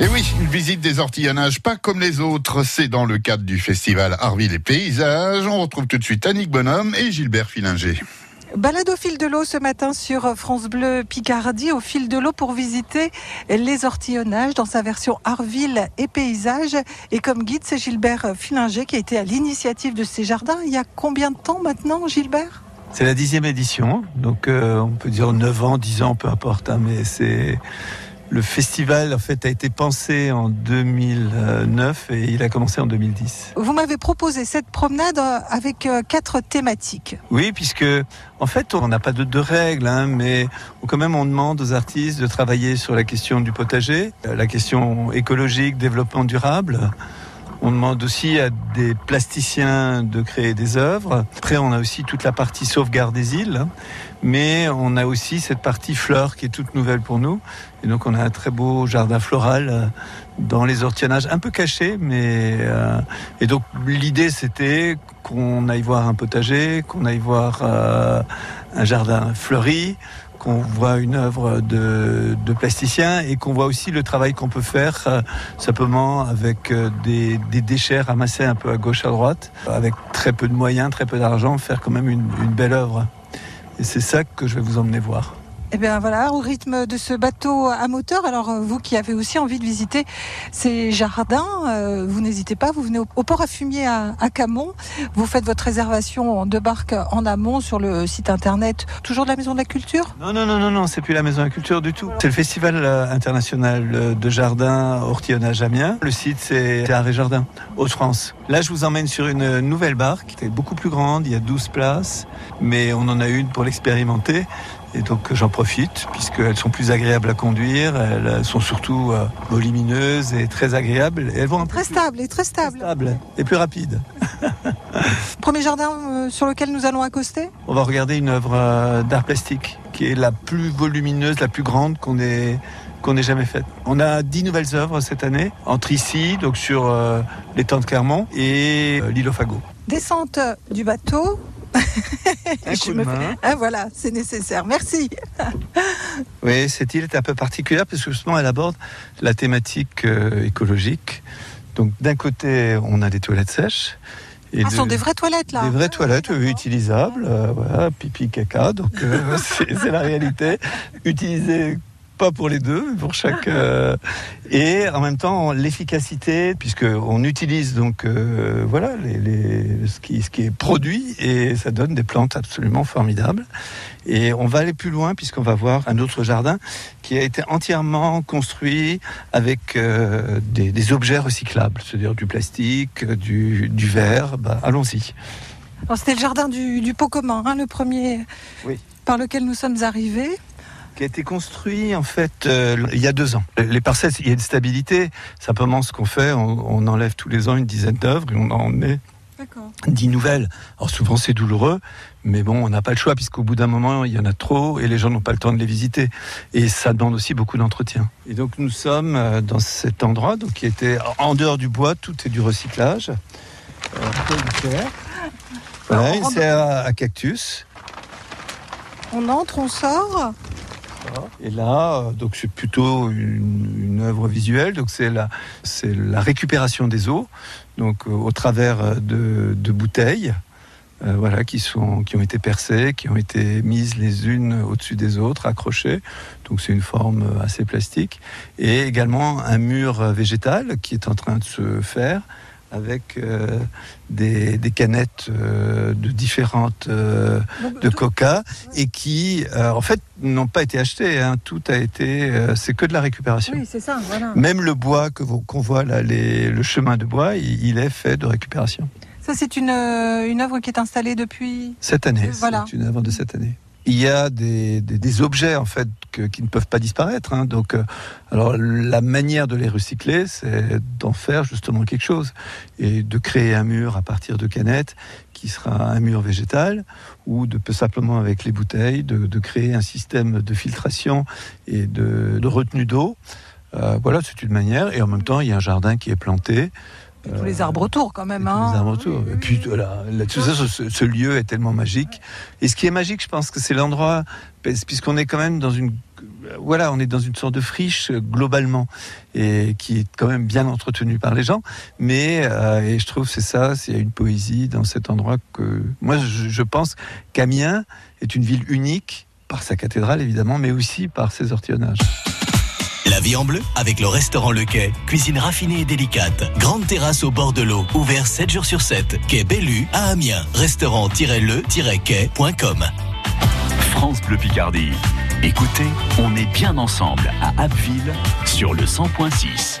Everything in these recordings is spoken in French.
Et oui, une visite des ortillonnages pas comme les autres, c'est dans le cadre du festival Arville et Paysages. On retrouve tout de suite Annick Bonhomme et Gilbert Filinger. Balade au fil de l'eau ce matin sur France Bleu Picardie, au fil de l'eau pour visiter les ortillonnages dans sa version Arville et Paysages. Et comme guide, c'est Gilbert Filinger qui a été à l'initiative de ces jardins. Il y a combien de temps maintenant, Gilbert? C'est la dixième édition, donc euh, on peut dire 9 ans, 10 ans, peu importe, hein, mais c'est le festival en fait a été pensé en 2009 et il a commencé en 2010. Vous m'avez proposé cette promenade euh, avec euh, quatre thématiques. Oui, puisque en fait on n'a pas de, de règles, hein, mais quand même on demande aux artistes de travailler sur la question du potager, euh, la question écologique, développement durable. On demande aussi à des plasticiens de créer des œuvres. Après, on a aussi toute la partie sauvegarde des îles, hein. Mais on a aussi cette partie fleurs qui est toute nouvelle pour nous. Et donc, on a un très beau jardin floral euh, dans les ortillonnages, un peu caché, mais euh, et donc l'idée c'était qu'on aille voir un potager, qu'on aille voir euh, un jardin fleuri, qu'on voit une œuvre de, de plasticien et qu'on voit aussi le travail qu'on peut faire euh, simplement avec euh, des, des, déchets ramassés un peu à gauche, à droite, avec très peu de moyens, très peu d'argent, faire quand même une, une belle œuvre. Et c'est ça que je vais vous emmener voir. Eh bien voilà, au rythme de ce bateau à moteur, alors euh, vous qui avez aussi envie de visiter ces jardins, euh, vous n'hésitez pas, vous venez au, port à fumier à, Camon, vous faites votre réservation de barque en amont sur le site internet, toujours de la Maison de la Culture? Non, non, non, non, non c'est plus la Maison de la Culture du tout. C'est le Festival euh, international de jardin ortillonnage Amiens. Le site c'est Arrêt Jardin, Haute-France. Là je vous emmène sur une nouvelle barque, qui est beaucoup plus grande, il y a 12 places, mais on en a une pour l'expérimenter. Et donc j'en profite puisqu'elles sont plus agréables à conduire, elles sont surtout euh, volumineuses et très agréables. Et elles vont très stable et très stable. Très stable et plus rapide. Premier jardin euh, sur lequel nous allons accoster? On va regarder une œuvre euh, d'art plastique qui est la plus volumineuse, la plus grande qu'on ait qu'on ait jamais faite. On a dix nouvelles œuvres cette année entre ici, donc sur l'étang de Clermont et l'île au Fagot. Descente du bateau, un coup de main. Ah, voilà, c'est nécessaire. Merci. oui, cette île est un peu particulière parce que justement elle aborde la thématique euh, écologique. Donc d'un côté, on a des toilettes sèches. Et ah, de, sont des vraies toilettes là Des vraies toilettes oui, utilisables, euh, voilà, pipi, caca, donc euh, c'est la réalité. Utilisées pas pour les deux, pour chaque. Euh, et en même temps, l'efficacité, puisque on utilise donc euh, voilà les, les, ce, qui, ce qui est produit et ça donne des plantes absolument formidables. Et on va aller plus loin puisqu'on va voir un autre jardin qui a été entièrement construit avec euh, des, des, objets recyclables, c'est-à-dire du plastique, du, du verre. Bah, Allons-y. C'était le jardin du, du pot commun, hein, le premier oui. par lequel nous sommes arrivés qui a été construit en fait euh, il y a deux ans. Les parcelles, il y a une stabilité. Simplement, ce qu'on fait, on, on, enlève tous les ans une dizaine d'œuvres et on en met dix nouvelles. Alors souvent c'est douloureux, mais bon, on n'a pas le choix puisqu'au bout d'un moment il y en a trop et les gens n'ont pas le temps de les visiter. Et ça demande aussi beaucoup d'entretien. Et donc nous sommes euh, dans cet endroit, donc qui était en dehors du bois, tout est du recyclage. Euh, à, à cactus. On entre, on sort. Et là, donc c'est plutôt une, œuvre visuelle. Donc c'est la, récupération des eaux, donc euh, au travers de, de bouteilles, euh, voilà, qui sont, qui ont été percées, qui ont été mises les unes au-dessus des autres, accrochées. Donc c'est une forme assez plastique. Et également un mur végétal qui est en train de se faire avec euh, des, des, canettes euh, de différentes euh, de coca et qui en fait n'ont pas été achetées hein. tout a été c'est que de la récupération oui, c'est ça, voilà. même le bois que qu'on voit là les, le chemin de bois il, il, est fait de récupération ça c'est une, une œuvre qui est installée depuis cette année voilà. c'est une œuvre de cette année il y a des, des, objets en fait qui ne peuvent pas disparaître. Hein. Donc, euh, alors la manière de les recycler, c'est d'en faire justement quelque chose et de créer un mur à partir de canettes qui sera un mur végétal ou de simplement avec les bouteilles de, créer un système de filtration et de, de retenue d'eau. Euh, voilà, c'est une manière. Et en même temps, il y a un jardin qui est planté. Et tous les arbres autour quand même. Hein. Les arbres autour. Et puis voilà, là, tout ça, ce, ce, lieu est tellement magique. Et ce qui est magique, je pense que c'est l'endroit, puisqu'on est quand même dans une, voilà, on est dans une sorte de friche globalement et qui est quand même bien entretenue par les gens. Mais et je trouve c'est ça, c'est une poésie dans cet endroit que moi je, je pense qu'Amiens est une ville unique par sa cathédrale évidemment, mais aussi par ses ortillonnages. La vie en bleu avec le restaurant Le Quai. Cuisine raffinée et délicate. Grande terrasse au bord de l'eau. Ouvert 7 jours sur 7. Quai Bellu à Amiens. Restaurant-le-quai.com. France Bleu Picardie. Écoutez, on est bien ensemble à Abbeville sur le 100.6.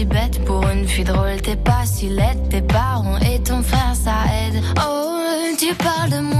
Si bête. Pour une fille drôle, t'es pas si laide. Tes parents et ton frère, ça aide. Oh, tu parles de moi.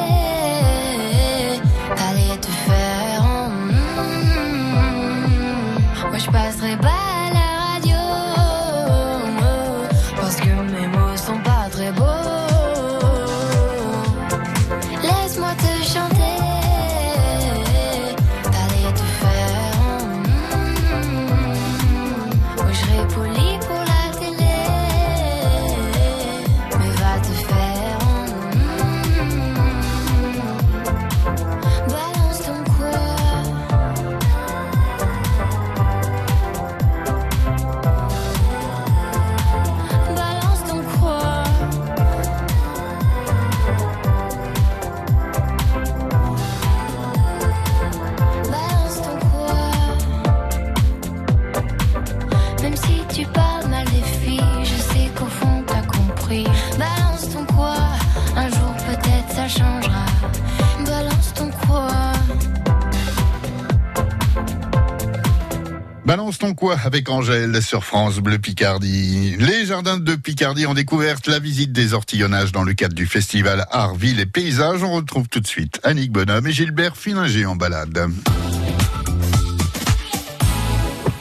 Avec Angèle sur France Bleu Picardie. Les jardins de Picardie ont découvert la visite des ortillonnages dans le cadre du festival Art, Ville et Paysages. On retrouve tout de suite Annick Bonhomme et Gilbert Filinger en balade.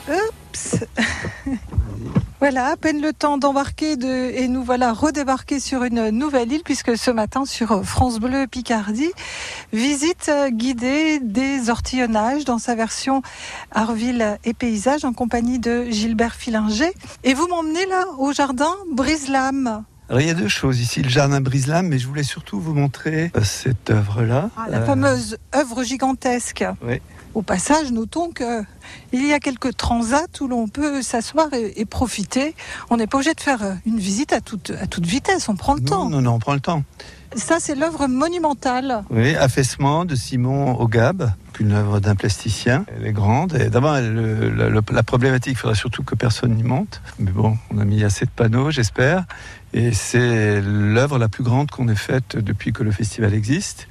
Oups. Voilà, à peine le temps d'embarquer de, et nous voilà redébarqués sur une nouvelle île puisque ce matin sur France Bleu Picardie, visite euh, guidée des ortillonnages dans sa version Arville et paysage en compagnie de Gilbert Filinger. Et vous m'emmenez là au jardin Brise-Lame. Alors il y a deux choses ici, le jardin Brise-Lame, mais je voulais surtout vous montrer euh, cette œuvre-là. Ah, la Euh, fameuse œuvre gigantesque. Oui. Au passage, notons que il y a quelques transats où l'on peut s'asseoir et, et profiter. On n'est pas obligé de faire une visite à toute, à toute vitesse, on prend le Non, temps. non, non, on prend le temps. Ça, c'est l'œuvre monumentale. Oui, Affaissement de Simon Ogab, une œuvre d'un plasticien. Elle est grande. Et D'abord, le- la problématique, il faudra surtout que personne n'y monte. Mais bon, on a mis assez de panneaux, j'espère. Et c'est l'œuvre la plus grande qu'on ait faite depuis que le festival existe.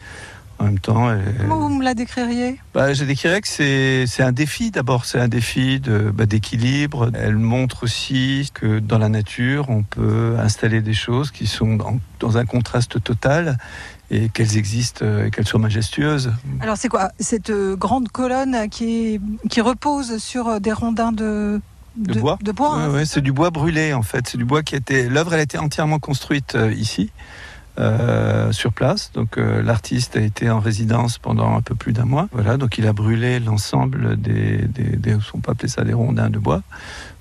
En même temps, elle- Comment vous me la décririez? Bah, je décrirais que c'est un défi d'abord, c'est un défi bah, d'équilibre. Elle montre aussi que dans la nature, on peut installer des choses qui sont dans, dans un contraste total et qu'elles existent euh, et qu'elles soient majestueuses. Alors c'est quoi? Cette euh, grande colonne qui, qui repose sur euh, des rondins de, De bois de bois, Ouais, hein, ouais, c'est c'est du bois brûlé en fait. C'est du bois qui été. L'œuvre, elle a été entièrement construite euh, ici, euh, sur place. Donc euh, l'artiste a été en résidence pendant un peu plus d'un mois. Voilà, donc il a brûlé l'ensemble des, des, des- on peut appeler ça des rondins de bois.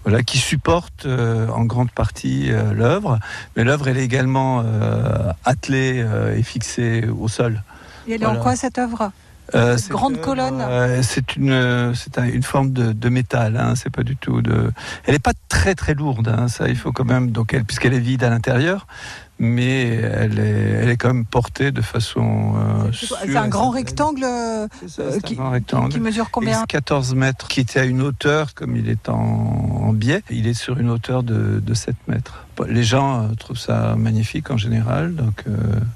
Voilà, qui supportent euh, en grande partie l'œuvre, mais l'œuvre elle est également attelée et fixée au sol. Et elle est en quoi cette œuvre? Euh, Cette grande colonne? euh, c'est une, c'est un- une forme de, de métal. Hein, c'est pas du tout de. Elle est pas très très lourde. Hein, ça, il faut quand même. Donc, elle, puisqu'elle est vide à l'intérieur, mais elle est, elle est quand même portée de façon. euh, C'est un grand rectangle euh, ça, euh, un grand rectangle. qui mesure combien Il 14 mètres, qui était à une hauteur, comme il est en, en biais, il est sur une hauteur de, de 7 mètres. Les gens euh, trouvent ça magnifique en général, donc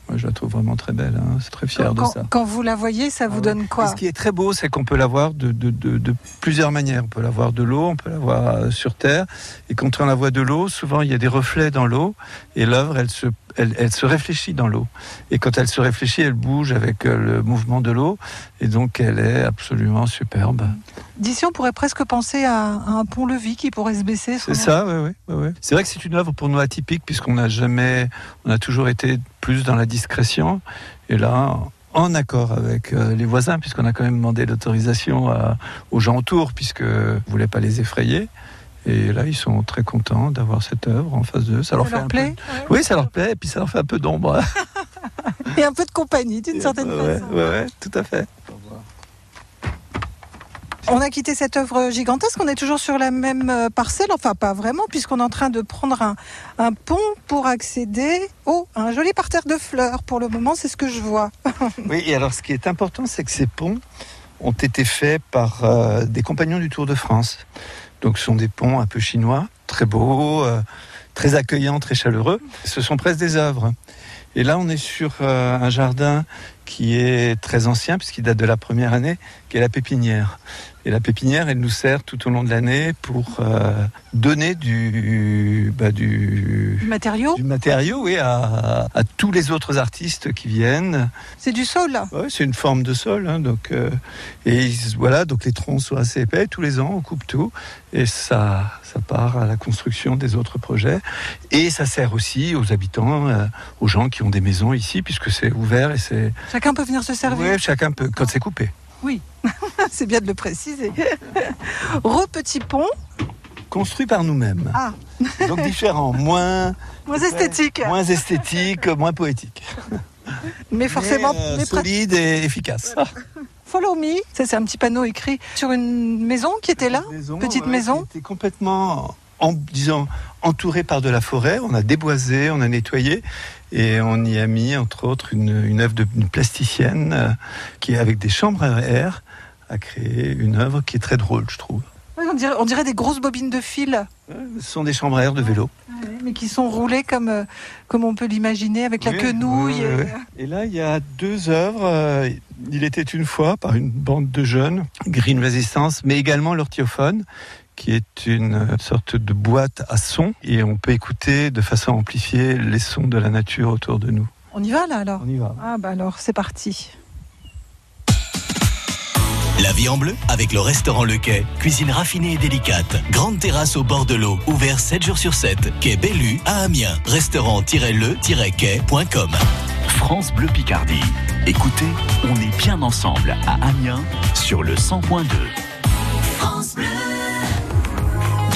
moi je la trouve vraiment très belle. Hein, c'est très fier quand, de ça. quand vous la voyez, ça vous Ah donne quoi ce qui est très beau, c'est qu'on peut la voir de, de- de- plusieurs manières. On peut la voir de l'eau, on peut la voir sur terre. Et quand on la voit de l'eau, souvent il y a des reflets dans l'eau. Et l'œuvre, elle se, elle, elle se réfléchit dans l'eau. Et quand elle se réfléchit, elle bouge avec euh, le mouvement de l'eau. Et donc elle est absolument superbe. D'ici, on pourrait presque penser à, un pont-levis qui pourrait se baisser. C'est ça, oui, oui. oui, oui. C'est vrai que c'est une œuvre pour nous atypique puisqu'on n'a jamais, on a toujours été plus dans la discrétion. Et là, en accord avec euh, les voisins, puisqu'on a quand même demandé l'autorisation à- aux gens autour, puisque ne voulait pas les effrayer. Et là, ils sont très contents d'avoir cette œuvre en face d'eux. Ça, leur fait leur un plaît peu... Oui, ça leur plaît, et puis ça leur fait un peu d'ombre. Et un peu de compagnie, d'une certaine ouais, façon. ouais, ouais, tout à fait. On a quitté cette œuvre gigantesque, on est toujours sur la même euh, parcelle, enfin pas vraiment, puisqu'on est en train de prendre un, un pont pour accéder au un joli parterre de fleurs. Pour le moment, c'est ce que je vois. Oui, et alors ce qui est important, c'est que ces ponts ont été faits par euh, des compagnons du Tour de France. Donc ce sont des ponts un peu chinois, très beaux, euh, très accueillants, très chaleureux. Ce sont presque des œuvres. Et là, on est sur euh, un jardin qui est très ancien, puisqu'il date de la première année, qui est la pépinière. Et la pépinière, elle nous sert tout au long de l'année pour euh, donner du, bah, du, Du matériau, du matériau oui, à, à tous les autres artistes qui viennent. c'est du sol. là. Ouais, c'est une forme de sol, hein, donc euh, et voilà, donc les troncs sont assez épais. Tous les ans, on coupe tout et ça, ça part à la construction des autres projets. Et ça sert aussi aux habitants, euh, aux gens qui ont des maisons ici, puisque c'est ouvert et c'est Chacun peut venir se servir. ouais, chacun peut quand c'est coupé. c'est bien de le préciser. Re petit pont, Construit par nous-mêmes, ah, donc différent, moins moins esthétique, moins esthétique, moins poétique, mais forcément, mais, euh, mais solide et efficace. Follow me, ça c'est un petit panneau écrit sur une maison qui était là. Petite maison. qui était complètement, en, disons, entourée par de la forêt. On a déboisé, on a nettoyé et on y a mis, entre autres, une, une œuvre d'une plasticienne euh, qui, avec des chambres à air, a créé une œuvre qui est très drôle, je trouve. On dirait, on dirait des grosses bobines de fil, Ce sont des chambres à air de vélo. mais qui sont roulées comme, euh, comme on peut l'imaginer, avec la Oui, quenouille. oui, et- là, il y a deux œuvres. euh, Il était une fois par une bande de jeunes, Green Resistance, mais également l'Orthiophone, qui est une sorte de boîte à son. Et on peut écouter de façon amplifiée les sons de la nature autour de nous. On y va là alors? On y va. Ah bah alors, c'est parti. La vie en bleu avec le restaurant Le Quai. Cuisine raffinée et délicate. Grande terrasse au bord de l'eau. Ouvert 7 jours sur 7. Quai Bellu à Amiens. Restaurant-le-quai.com. France Bleu Picardie. Écoutez, on est bien ensemble à Amiens sur le 100.2.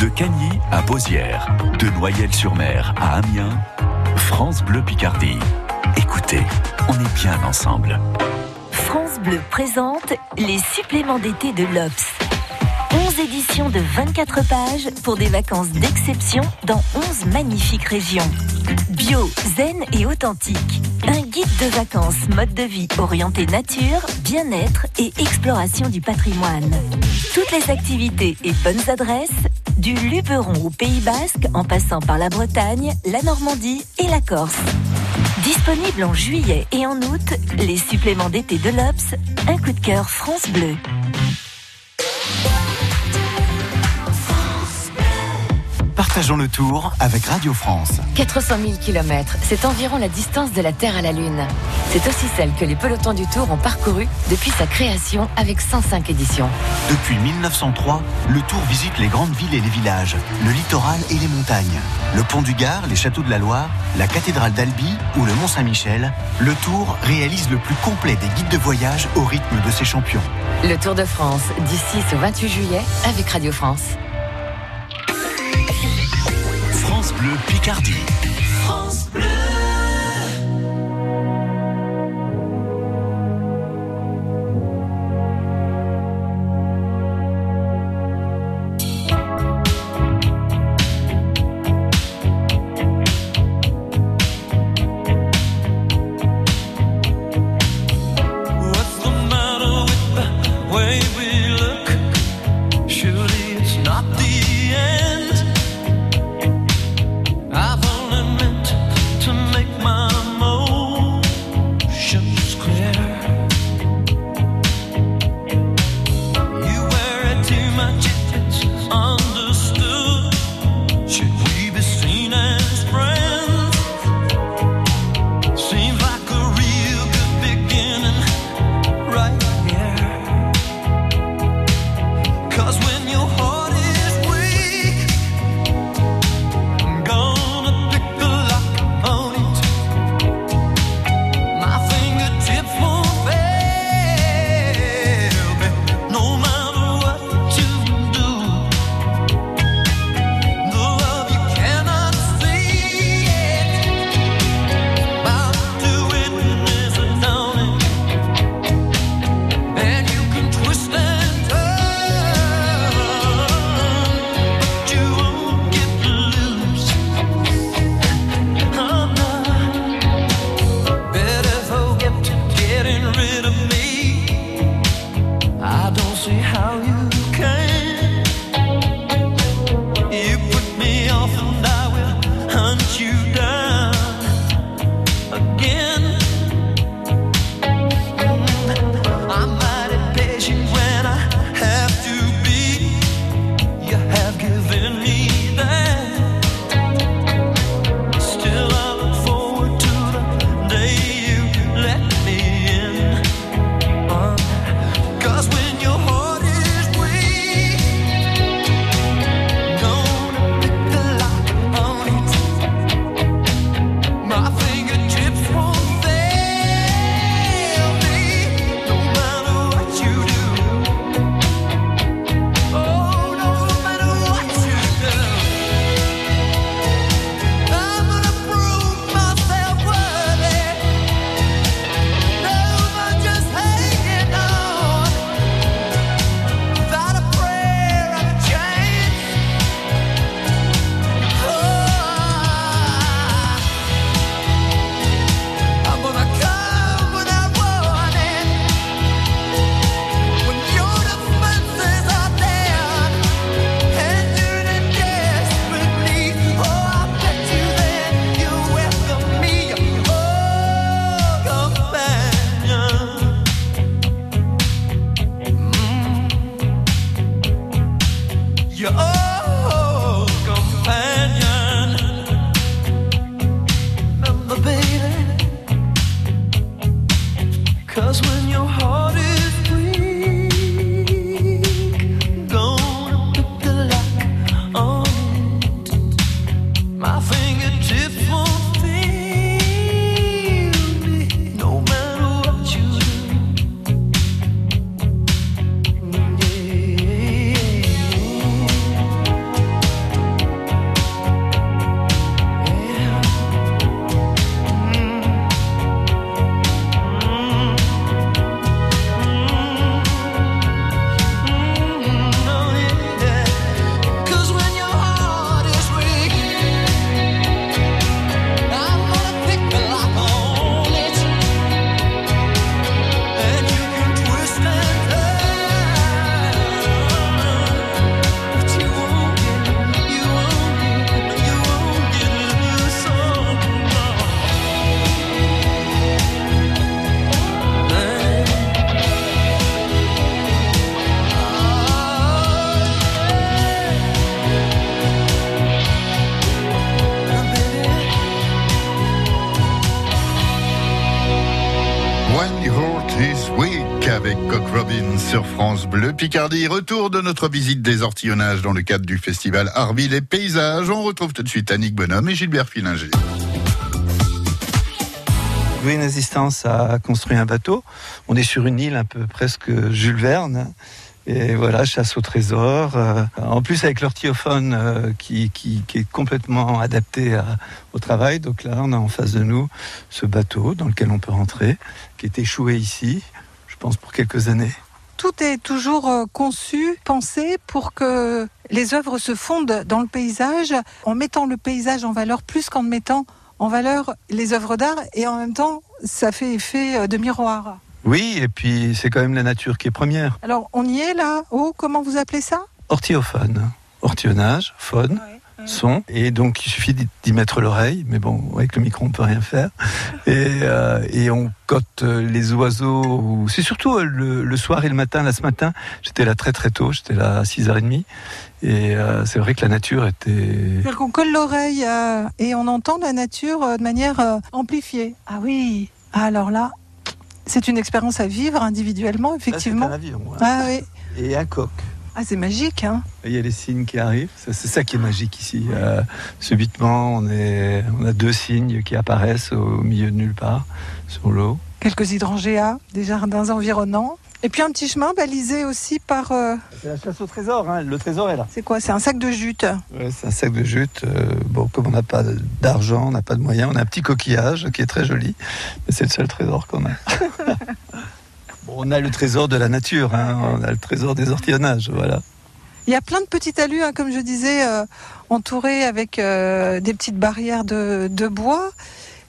De Cagny à Beausières, de Noyelles-sur-Mer à Amiens, France Bleu Picardie. Écoutez, on est bien ensemble. France Bleu présente les suppléments d'été de l'Obs. 11 éditions de 24 pages pour des vacances d'exception dans 11 magnifiques régions. Bio, zen et authentique. Un guide de vacances mode de vie orienté nature, bien-être et exploration du patrimoine. Toutes les activités et bonnes adresses, du Luberon au Pays Basque, en passant par la Bretagne, la Normandie et la Corse. Disponible en juillet et en août, les suppléments d'été de l'Obs, un coup de cœur France Bleu. partageons le tour avec Radio France. 400 000 km, c'est environ la distance de la Terre à la Lune. C'est aussi celle que les pelotons du Tour ont parcourue depuis sa création avec 105 éditions. Depuis 1903, le Tour visite les grandes villes et les villages, le littoral et les montagnes. Le pont du Gard, les châteaux de la Loire, la cathédrale d'Albi ou le Mont Saint-Michel, le Tour réalise le plus complet des guides de voyage au rythme de ses champions. Le Tour de France, d'ici au 28 juillet, avec Radio France. France Bleu Picardie. France Picardie. Retour de notre visite des ortillonnages dans le cadre du festival Arville et Paysages. On retrouve tout de suite Annick Bonhomme et Gilbert Filinger. Green Assistance a construit un bateau. On est sur une île un peu presque Jules Verne. Et voilà, chasse au trésor. Euh, en plus, avec l'ortiophone euh, qui, est complètement adapté au travail. Donc là, on a en face de nous ce bateau dans lequel on peut rentrer, qui est échoué ici, je pense pour quelques années. Tout est toujours euh, conçu, pensé pour que les œuvres se fondent dans le paysage, en mettant le paysage en valeur plus qu'en mettant en valeur les œuvres d'art, et en même temps, ça fait effet euh, de miroir. Oui, et puis c'est quand même la nature qui est première. Alors, on y est là Oh, comment vous appelez ça? Ortiophone, ortionnage, faune. Son. Et donc il suffit d'y- mettre l'oreille. Mais bon avec le micro on peut rien faire. Et, euh, et on cote euh, les oiseaux c'est surtout euh, le, le soir et le matin. Là ce matin j'étais là très très tôt. J'étais là à 6h30 et euh, c'est vrai que la nature était C'est-à-dire qu'on colle l'oreille euh, et on entend la nature euh, de manière euh, amplifiée. Ah oui. Alors là, c'est une expérience à vivre individuellement, Là, c'est effectivement. un avion ouais. Ah oui. Et un coq Ah, c'est magique, hein il y a les signes qui arrivent, c'est ça qui est magique ici. Euh, subitement, on, est, on a deux signes qui apparaissent au milieu de nulle part sur l'eau. Quelques hydrangéas, des jardins environnants. Et puis un petit chemin balisé aussi par... euh, C'est la chasse au trésor, hein. le trésor est là. c'est quoi? C'est un sac de jute. Ouais, c'est un sac de jute. euh, bon, comme on n'a pas d'argent, on n'a pas de moyens, on a un petit coquillage qui est très joli, mais c'est le seul trésor qu'on a. on a le trésor de la nature, hein, on a le trésor des ortillonnages, voilà. Il y a plein de petits talus, hein, comme je disais, euh, entourés avec euh, des petites barrières de, de bois.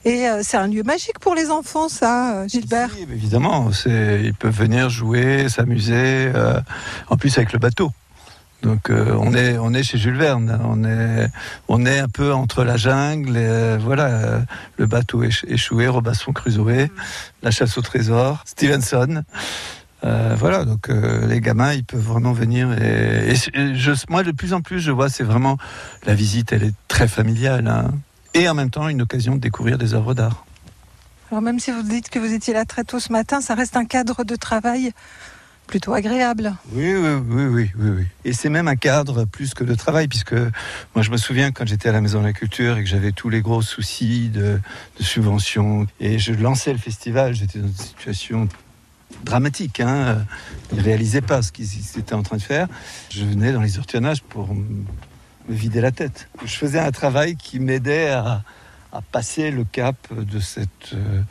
Et euh, c'est un lieu magique pour les enfants, ça, Gilbert. Si, évidemment, ils peuvent venir jouer, s'amuser, euh, en plus avec le bateau. Donc euh, on est on est chez Jules Verne, on est on est un peu entre la jungle, et, euh, voilà, euh, le bateau éch- échoué, Robinson Crusoe, la chasse au trésor, Stevenson. Euh, voilà, donc euh, les gamins, ils peuvent vraiment venir. Et, je, moi, de plus en plus, je vois, c'est vraiment la visite, elle est très familiale, hein. et en même temps une occasion de découvrir des œuvres d'art. Alors même si vous dites que vous étiez là très tôt ce matin, ça reste un cadre de travail plutôt agréable. Oui, oui, oui, oui, oui. Et c'est même un cadre plus que de travail, puisque moi je me souviens quand j'étais à la Maison de la Culture et que j'avais tous les gros soucis de, subventions, et je lançais le festival, j'étais dans une situation dramatique, hein. ils ne réalisaient pas ce qu'ils étaient en train de faire. Je venais dans les ortillonnages pour me vider la tête. Je faisais un travail qui m'aidait à, passer le cap de cette, euh,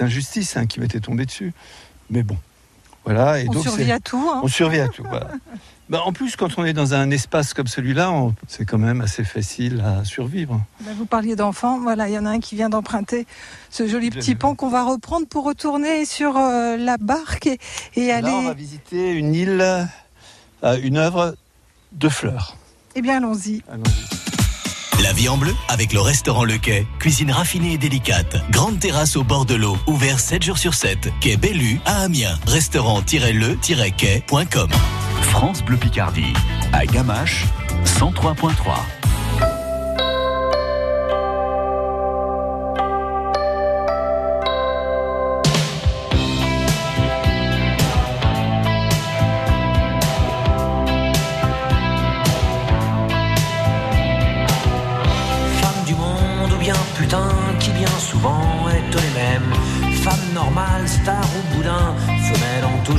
injustice hein, qui m'était tombée dessus. Mais bon, voilà. Et On donc, survit à tout. hein. on survit à tout. voilà. Bah, en plus, quand on est dans un espace comme celui-là, on- c'est quand même assez facile à survivre. Ben, vous parliez d'enfants, voilà, il y en a un qui vient d'emprunter ce joli petit pont qu'on va reprendre pour retourner sur euh, la barque et, et Là, on va aller. visiter une île, euh, une œuvre de fleurs. Eh bien, allons-y. Allons-y. La vie en bleu avec le restaurant Le Quai. Cuisine raffinée et délicate. Grande terrasse au bord de l'eau. Ouvert 7 jours sur 7. Quai Bellu à Amiens. Restaurant-le-quai.com. France Bleu Picardie, à Gamache, 103.3.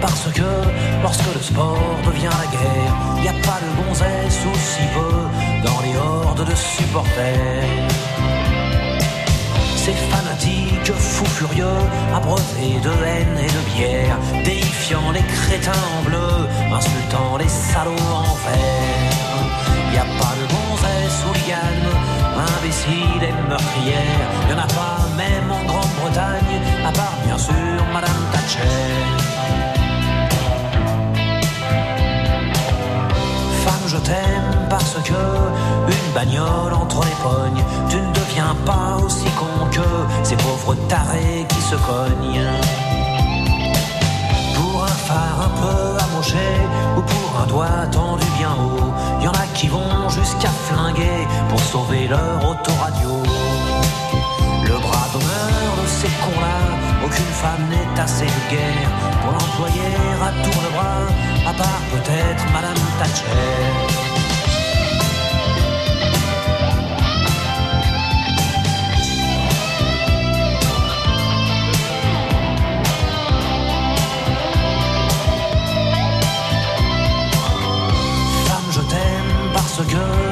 Parce que lorsque le sport devient la guerre, y a pas de gonzesse ou si peu dans les hordes de supporters. Ces fanatiques fous furieux, abreuvés de haine et de bière, déifiant les crétins en bleu, insultant les salauds en vert. Y a pas de gonzesse hooligan, imbécile et meurtrière, y en a pas même en Grande-Bretagne, à part bien sûr Madame Thatcher. je t'aime parce que une bagnole entre les pognes, tu ne deviens pas aussi con que ces pauvres tarés qui se cognent. Pour un phare un peu amoché ou pour un doigt tendu bien haut, y en a qui vont jusqu'à flinguer pour sauver leur autoradio. Aucune femme n'est assez vulgaire pour l'employer à tour de bras, à part peut-être Madame Thatcher. Femme,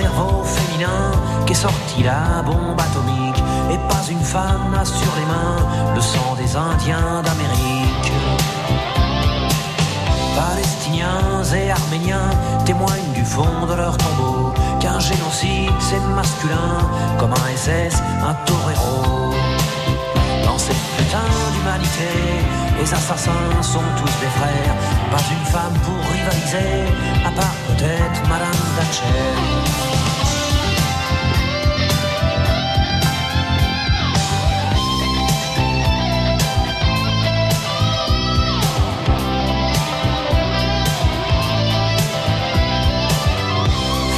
Cerveau féminin qu'est sortie la bombe atomique et pas une femme n'a sur les mains le sang des Indiens d'Amérique. Palestiniens et Arméniens témoignent du fond de leur tombeau qu'un génocide c'est masculin comme un SS, un torero. Dans cette putain d'humanité, les assassins sont tous des frères. Pas une femme pour rivaliser, à part peut-être Madame Thatcher.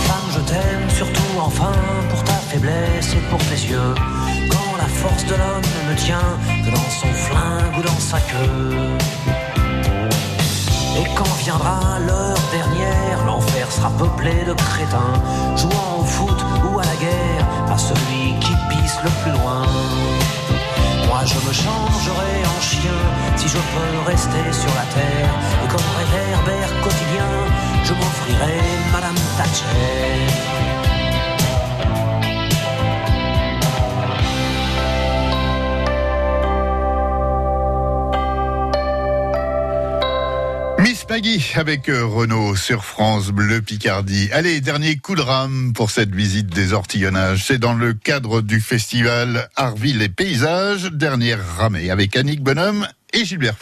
Femme, je t'aime surtout enfin pour ta faiblesse et pour tes yeux. Quand la force de l'homme ne tient que dans son flingue ou dans sa queue. Peuplé de crétins, jouant au foot ou à la guerre, à celui qui pisse le plus loin. Moi je me changerai en chien si je peux rester sur la terre. Et comme réverbère quotidien, je m'offrirai Madame Thatcher. Maggie avec euh, Renault sur France Bleu Picardie. Allez, dernier coup de rame pour cette visite des ortillonnages. C'est dans le cadre du festival Arville et Paysages, dernière ramée avec Annick Bonhomme et Gilbert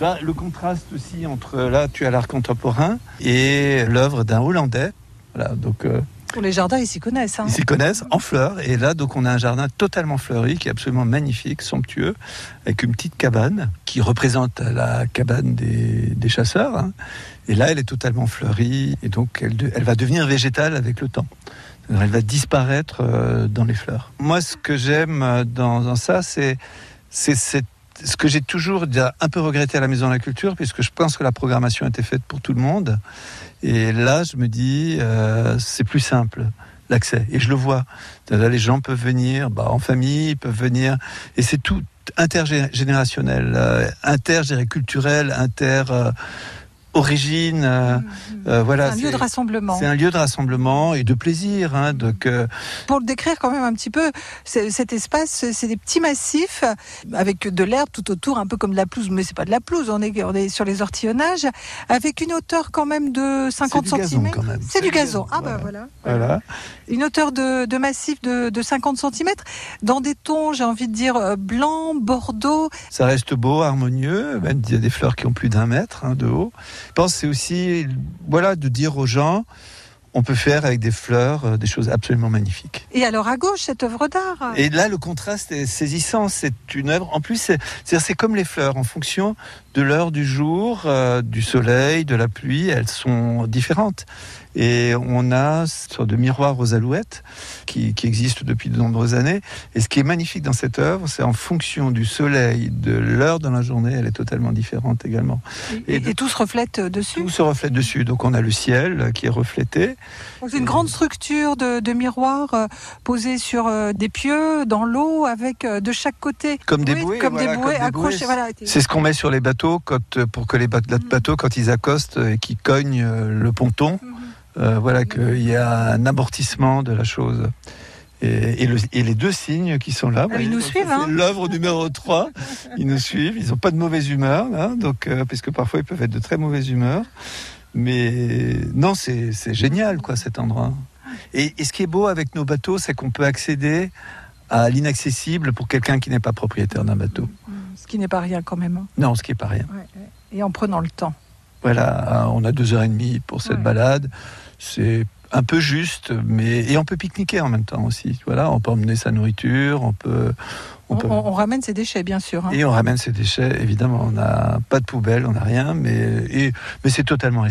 vois, le contraste aussi entre là, tu as l'art contemporain et l'œuvre d'un Hollandais. Voilà, donc euh, Les jardins, ils s'y connaissent. hein. ils s'y connaissent en fleurs. Et là, donc, on a un jardin totalement fleuri qui est absolument magnifique, somptueux, avec une petite cabane qui représente la cabane des, des chasseurs. hein. Et là, elle est totalement fleurie et donc elle, elle va devenir végétale avec le temps. Elle va disparaître euh, dans les fleurs. Moi, ce que j'aime euh, dans, dans ça, c'est c'est cette- ce que j'ai toujours un peu regretté à la Maison de la Culture, puisque je pense que la programmation était faite pour tout le monde. Et là, je me dis, euh, c'est plus simple l'accès. Et je le vois. Les gens peuvent venir bah, en famille, ils peuvent venir. Et c'est tout intergénérationnel, euh, inter, inter. euh, origine, euh, euh, voilà. un lieu de c'est- rassemblement. C'est un lieu de rassemblement et de plaisir. Hein, donc, euh, Pour le décrire quand même un petit peu, c'est- cet espace, c'est des petits massifs avec de l'herbe tout autour, un peu comme de la pelouse, mais c'est pas de la pelouse, on est, on est sur les ortillonnages, avec une hauteur quand même de 50 C'est du gazon, cm. C'est du gazon. Ah bah voilà. voilà. Une hauteur de, de massif de, de 50 cm, dans des tons, j'ai envie de dire, blanc, bordeaux. Ça reste beau, harmonieux. Même il y a des fleurs qui ont plus d'un mètre hein, de haut. Je pense que c'est aussi, voilà, de dire aux gens, on peut faire avec des fleurs euh, des choses absolument magnifiques. Et alors à gauche, cette œuvre d'art. Et là, le contraste est saisissant. C'est une œuvre. En plus, c'est comme les fleurs. En fonction de l'heure du jour, euh, du soleil, de la pluie, elles sont différentes. Et on a une sorte de miroir aux alouettes qui, qui existe depuis de nombreuses années. Et ce qui est magnifique dans cette œuvre, c'est en fonction du soleil, de l'heure dans la journée, elle est totalement différente également. Et, Et et tout se reflète euh, dessus? Tout se reflète dessus. Donc on a le ciel qui est reflété. C'est une grande structure de, de miroir euh, posés sur euh, des pieux, dans l'eau, avec euh, de chaque côté. Comme des bouées, comme voilà, des bouées accrochées. Voilà. C'est ce qu'on met sur les bateaux quand, pour que les bateaux, Mhm. bateaux, quand ils accostent et qu'ils cognent le ponton, euh, voilà qu'il y a un amortissement de la chose. Et, et le- et les deux signes qui sont là, Ah, ils nous suivent, hein. L'œuvre numéro 3. Ils nous suivent. Ils n'ont pas de mauvaise humeur, là, donc, euh, puisque parfois ils peuvent être de très mauvaise humeur. Mais non, c'est génial, quoi, cet endroit. Et, et ce qui est beau avec nos bateaux, c'est qu'on peut accéder à l'inaccessible pour quelqu'un qui n'est pas propriétaire d'un bateau. Ce qui n'est pas rien quand même. hein. Non, ce qui est pas rien. Et en prenant le temps. Voilà, on a deux heures et demie pour cette Ouais. balade. C'est un peu juste, mais et on peut pique-niquer en même temps aussi. Voilà, on peut emmener sa nourriture, on peut, on On, peut- on- on ramène ses déchets, bien sûr. hein. et on ramène ses déchets. Évidemment, on n'a pas de poubelle, on n'a rien, mais et- mais c'est totalement